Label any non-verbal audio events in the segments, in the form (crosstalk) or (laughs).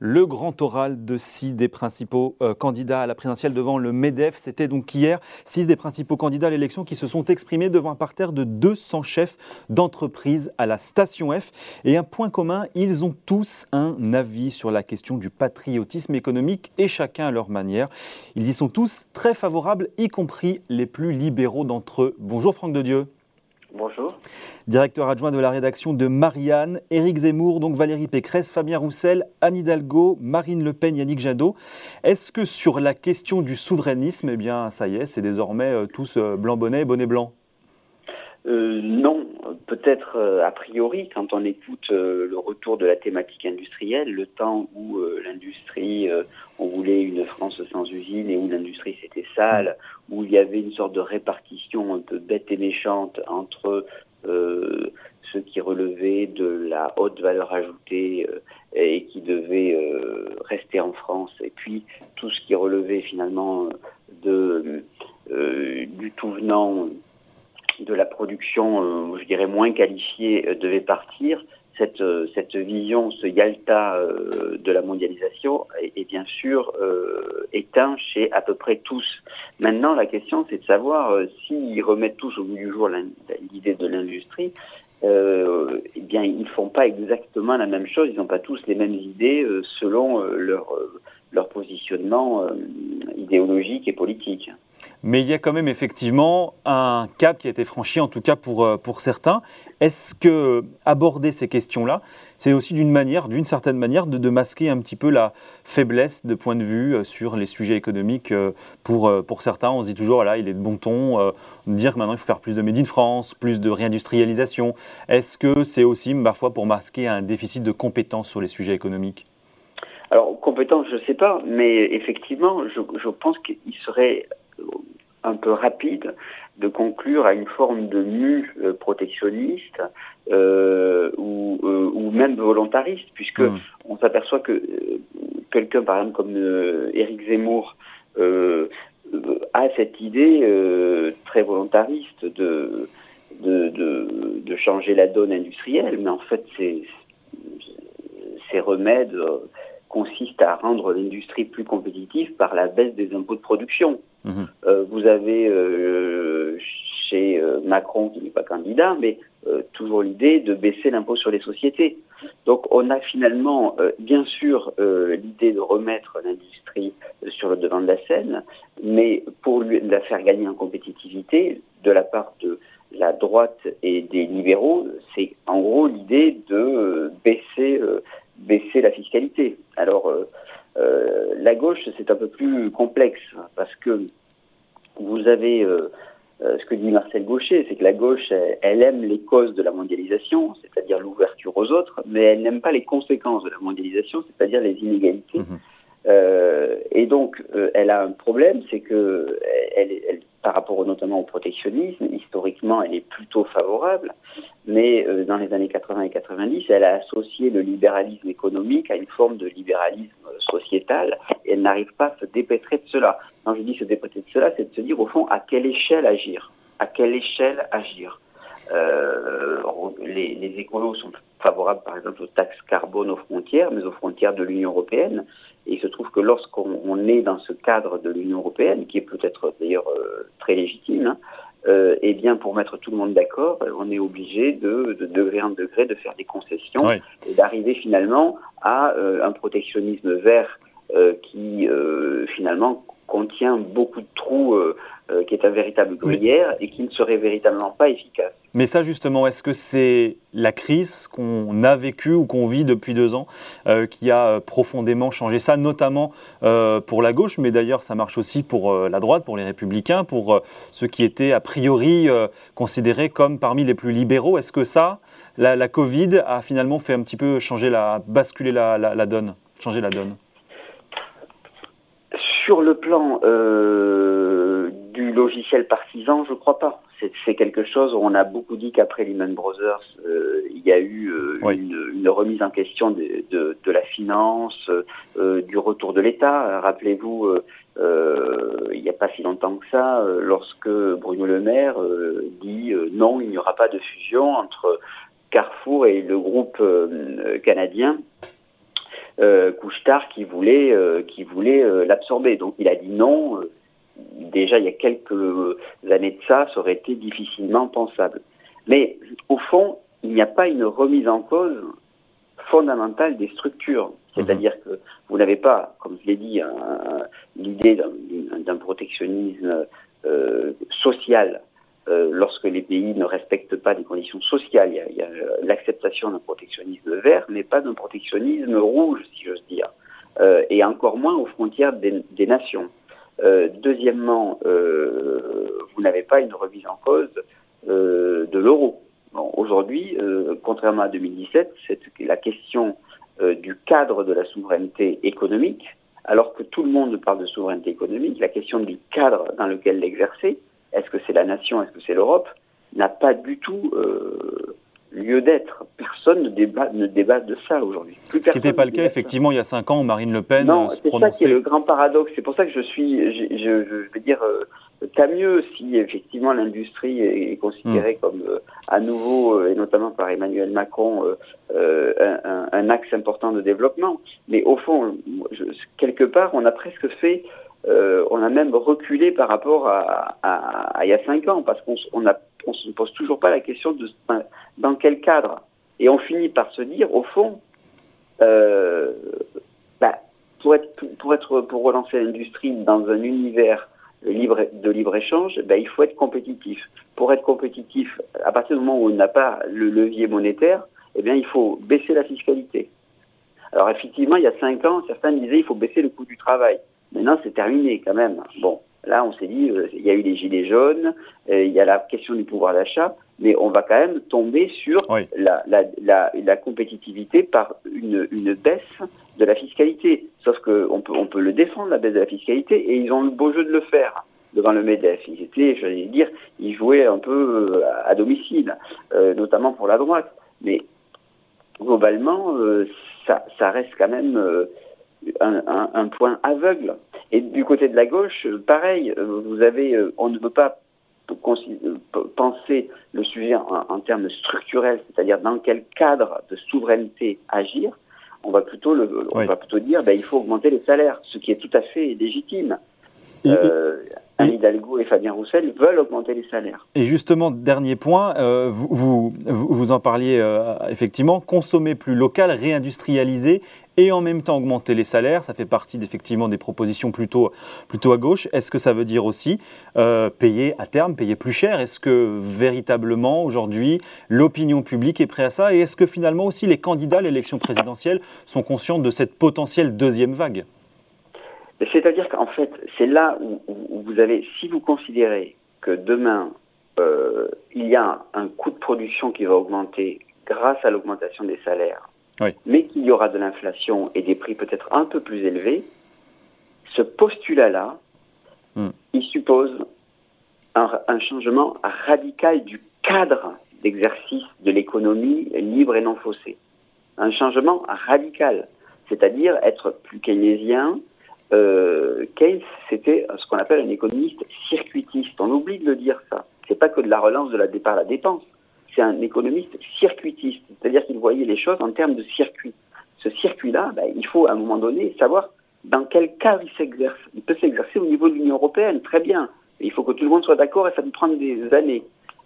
Le grand oral de six des principaux euh, candidats à la présidentielle devant le MEDEF, c'était donc hier six des principaux candidats à l'élection qui se sont exprimés devant un parterre de 200 chefs d'entreprise à la station F. Et un point commun, ils ont tous un avis sur la question du patriotisme économique et chacun à leur manière. Ils y sont tous très favorables, y compris les plus libéraux d'entre eux. Bonjour Franck de Dieu. Bonjour. Directeur adjoint de la rédaction de Marianne, Éric Zemmour, donc Valérie Pécresse, Fabien Roussel, Anne Hidalgo, Marine Le Pen, Yannick Jadot. Est-ce que sur la question du souverainisme, eh bien, ça y est, c'est désormais euh, tous euh, blanc bonnet, bonnet blanc? Euh, non, peut-être a priori, quand on écoute le retour de la thématique industrielle, le temps où l'industrie, on voulait une France sans usine et où l'industrie c'était sale, où il y avait une sorte de répartition un peu bête et méchante entre euh, ceux qui relevaient de la haute valeur ajoutée euh, et qui devaient euh, rester en France, et puis tout ce qui relevait finalement du tout venant de la production, je dirais, moins qualifiée, devait partir cette, cette vision, ce Yalta euh, de la mondialisation est, bien sûr euh, éteint chez à peu près tous. Maintenant, la question, c'est de savoir euh, s'ils remettent tous au bout du jour l'idée de l'industrie. Euh, eh bien, ils font pas exactement la même chose. Ils n'ont pas tous les mêmes idées selon leur leur positionnement idéologique et politique. Mais il y a quand même effectivement un cap qui a été franchi, en tout cas pour, euh, pour certains. Est-ce que aborder ces questions-là, c'est aussi d'une manière, d'une certaine manière, de, masquer un petit peu la faiblesse de point de vue euh, sur les sujets économiques euh, pour, pour certains? On se dit toujours, là, il est de bon ton de dire que maintenant il faut faire plus de Made in France, plus de réindustrialisation. Est-ce que c'est aussi parfois pour masquer un déficit de compétences sur les sujets économiques? Alors, compétences, je ne sais pas, mais effectivement, je, je pense qu'il serait un peu rapide de conclure à une forme de mu euh, protectionniste euh, ou, euh, ou, même volontariste, puisque mmh. on s'aperçoit que quelqu'un, par exemple, comme Éric Zemmour, a cette idée très volontariste de de, de, de, changer la donne industrielle, mais en fait, ces, ces remèdes consistent à rendre l'industrie plus compétitive par la baisse des impôts de production. Mhm. Euh, vous avez euh, chez euh, Macron, qui n'est pas candidat, mais toujours l'idée de baisser l'impôt sur les sociétés. Donc on a finalement, bien sûr, l'idée de remettre l'industrie sur le devant de la scène, mais pour lui, la faire gagner en compétitivité, de la part de la droite et des libéraux, c'est en gros l'idée de baisser, baisser la fiscalité. Alors euh, la gauche, c'est un peu plus complexe parce que vous avez euh, euh, ce que dit Marcel Gaucher, c'est que la gauche, elle, aime les causes de la mondialisation, c'est-à-dire l'ouverture aux autres, mais elle n'aime pas les conséquences de la mondialisation, c'est-à-dire les inégalités. Mhm. et donc, elle a un problème, c'est que elle, elle, par rapport notamment au protectionnisme, historiquement, elle est plutôt favorable, mais euh, dans les années 80 et 90, elle a associé le libéralisme économique à une forme de libéralisme sociétal, et elle n'arrive pas à se dépêtrer de cela. Quand je dis se dépêtrer de cela, c'est de se dire au fond à quelle échelle agir, à quelle échelle agir? Euh, les, les écolos sont favorables, par exemple, aux taxes carbone aux frontières, mais aux frontières de l'Union européenne. Et il se trouve que lorsqu'on est dans ce cadre de l'Union européenne, qui est peut-être d'ailleurs euh, très légitime, hein, euh, eh bien, pour mettre tout le monde d'accord, on est obligé de, de, degré en degré de faire des concessions et d'arriver finalement à un protectionnisme vert qui finalement contient beaucoup de trous, euh, euh, qui est un véritable gruyère et qui ne serait véritablement pas efficace. Mais ça, justement, est-ce que c'est la crise qu'on a vécue ou qu'on vit depuis deux ans euh, qui a profondément changé ça, notamment pour la gauche, mais d'ailleurs, ça marche aussi pour la droite, pour les républicains, pour ceux qui étaient a priori considérés comme parmi les plus libéraux? Est-ce que ça, la, Covid, a finalement fait un petit peu changer la, basculer la, donne, changer la donne? Sur le plan euh, du logiciel partisan, je crois pas. C'est quelque chose où on a beaucoup dit qu'après Lehman Brothers, euh, il y a eu euh, une, remise en question de, de, la finance, du retour de l'État. Rappelez-vous, il n'y a pas si longtemps que ça, lorsque Bruno Le Maire dit non, il n'y aura pas de fusion entre Carrefour et le groupe canadien euh, Couchetard qui voulait, euh, qui voulait euh, l'absorber. Donc il a dit non. Déjà il y a quelques années de ça, ça aurait été difficilement pensable. Mais au fond, il n'y a pas une remise en cause fondamentale des structures. C'est-à-dire mhm. que vous n'avez pas, comme je l'ai dit, l'idée d'un protectionnisme euh, social euh, lorsque les pays ne respectent pas des conditions sociales. Il y a, l'acceptation d'un protectionnisme vert, mais pas d'un protectionnisme rouge, si j'ose dire, euh, et encore moins aux frontières des, des nations. Euh, deuxièmement, euh, vous n'avez pas une remise en cause euh, de l'euro. Bon, Aujourd'hui, contrairement à 2017, c'est la question du cadre de la souveraineté économique, alors que tout le monde parle de souveraineté économique, la question du cadre dans lequel l'exercer, est-ce que c'est la nation, est-ce que c'est l'Europe, n'a pas du tout lieu d'être. Personne ne débat, ne débat de ça aujourd'hui. Ce qui n'était pas le cas, effectivement, il y a cinq ans, Marine Le Pen non, se prononçait. C'est ça qui est le grand paradoxe. C'est pour ça que je suis, je, je, je vais dire, euh, tant mieux si effectivement l'industrie est, considérée hmm. comme euh, à nouveau, euh, et notamment par Emmanuel Macron, euh, un, un, axe important de développement. Mais au fond, je, quelque part, on a presque fait euh, on a même reculé par rapport à, à, à il y a cinq ans, parce qu'on on on se pose toujours pas la question de dans quel cadre. Et on finit par se dire, au fond, euh, bah, pour être pour relancer l'industrie dans un univers libre de libre échange, bah, il faut être compétitif. Pour être compétitif, à partir du moment où on n'a pas le levier monétaire, eh bien, il faut baisser la fiscalité. Alors effectivement, il y a cinq ans, certains disaient il faut baisser le coût du travail. Maintenant, c'est terminé quand même. Bon, là, on s'est dit, euh, il y a eu les gilets jaunes, euh, il y a la question du pouvoir d'achat, mais on va quand même tomber sur la, la, la, la, compétitivité par une, une, baisse de la fiscalité. Sauf qu'on peut, on peut le défendre, la baisse de la fiscalité, et ils ont le beau jeu de le faire devant le MEDEF. Ils étaient, j'allais dire, ils jouaient un peu euh, à domicile, notamment pour la droite. Mais globalement, ça, ça, reste quand même un, un, un, point aveugle. Et du côté de la gauche, pareil, vous avez, euh, on ne peut pas penser le sujet en, en termes structurels, c'est-à-dire dans quel cadre de souveraineté agir. On va plutôt, le, on va plutôt dire, ben, il faut augmenter les salaires, ce qui est tout à fait légitime. Euh, Anne Hidalgo et Fabien Roussel veulent augmenter les salaires. Et justement, dernier point, euh, vous, vous, vous, en parliez euh, effectivement, consommer plus local, réindustrialiser et en même temps augmenter les salaires, ça fait partie effectivement des propositions plutôt, plutôt à gauche. Est-ce que ça veut dire aussi euh, payer à terme, payer plus cher? Est-ce que véritablement aujourd'hui l'opinion publique est prête à ça? Et est-ce que finalement aussi les candidats à l'élection présidentielle sont conscients de cette potentielle deuxième vague? C'est-à-dire qu'en fait, c'est là où, vous avez, si vous considérez que demain, euh, il y a un coût de production qui va augmenter grâce à l'augmentation des salaires, mais qu'il y aura de l'inflation et des prix peut-être un peu plus élevés, ce postulat-là, hmm. il suppose un, un, changement radical du cadre d'exercice de l'économie libre et non faussée. Un changement radical, c'est-à-dire être plus keynésien, euh, Keynes, c'était ce qu'on appelle un économiste circuitiste. On oublie de le dire ça. C'est pas que de la relance de la départ à la dépense. C'est un économiste circuitiste, voyait les choses en termes de circuit. Ce circuit-là, ben, il faut à un moment donné savoir dans quel cadre il s'exerce. Il peut s'exercer au niveau de l'Union européenne, très bien. Il faut que tout le monde soit d'accord et ça peut prendre des années.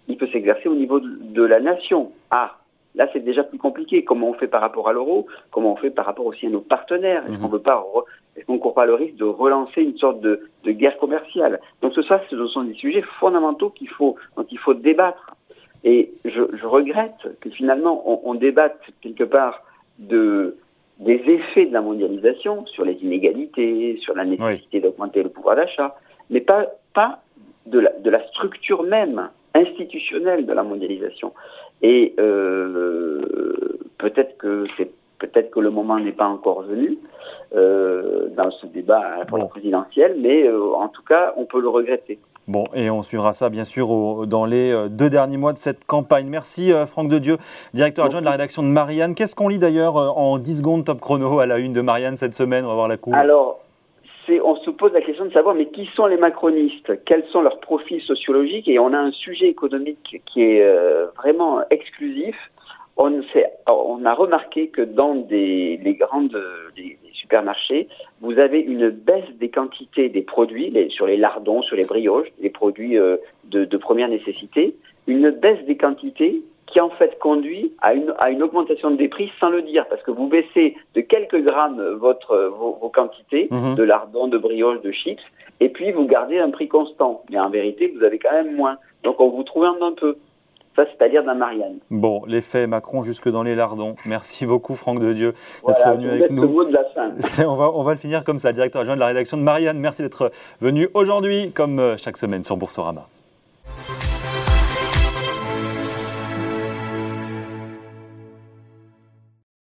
Il peut s'exercer au niveau de, la nation. Ah, Là, c'est déjà plus compliqué. Comment on fait par rapport à l'euro? Comment on fait par rapport aussi à nos partenaires? Est-ce qu'on mhm. veut pas, est-ce qu'on court pas le risque de relancer une sorte de, de guerre commerciale? Donc, ça, ce sont des sujets fondamentaux qu'il faut, dont il faut débattre. Et je, je regrette que finalement, on, on, débatte quelque part de des effets de la mondialisation sur les inégalités, sur la nécessité d'augmenter le pouvoir d'achat, mais pas pas de la, de la structure même institutionnelle de la mondialisation. Et euh, peut-être que c'est peut-être que le moment n'est pas encore venu euh, dans ce débat pour la présidentielle, mais euh, en tout cas, on peut le regretter. Bon, et on suivra ça bien sûr dans les deux derniers mois de cette campagne. Merci Franck de Dieu, directeur adjoint de la rédaction de Marianne. Qu'est-ce qu'on lit d'ailleurs en 10 secondes top chrono à la une de Marianne cette semaine? On va voir la cour. Alors, on se pose la question de savoir, mais qui sont les macronistes? Quels sont leurs profils sociologiques? Et on a un sujet économique qui est euh, vraiment exclusif. on, a remarqué que dans des, les grandes supermarchés, vous avez une baisse des quantités des produits, les, sur les lardons, sur les brioches, les produits euh, de, de, première nécessité, une baisse des quantités qui en fait conduit à une, à une augmentation des prix sans le dire, parce que vous baissez de quelques grammes votre, vos, vos quantités mhm. de lardons, de brioches, de chips, et puis vous gardez un prix constant. Mais en vérité, vous avez quand même moins. Donc on vous trouve un peu. Ça, c'est-à-dire d'un Marianne. Bon, l'effet Macron jusque dans les lardons. Merci beaucoup, Franck de Dieu, d'être venu avec nous. Le mot de la fin. (laughs) On va, on va le finir comme ça. Directeur adjoint de la rédaction de Marianne, merci d'être venu aujourd'hui, comme euh, chaque semaine sur Boursorama.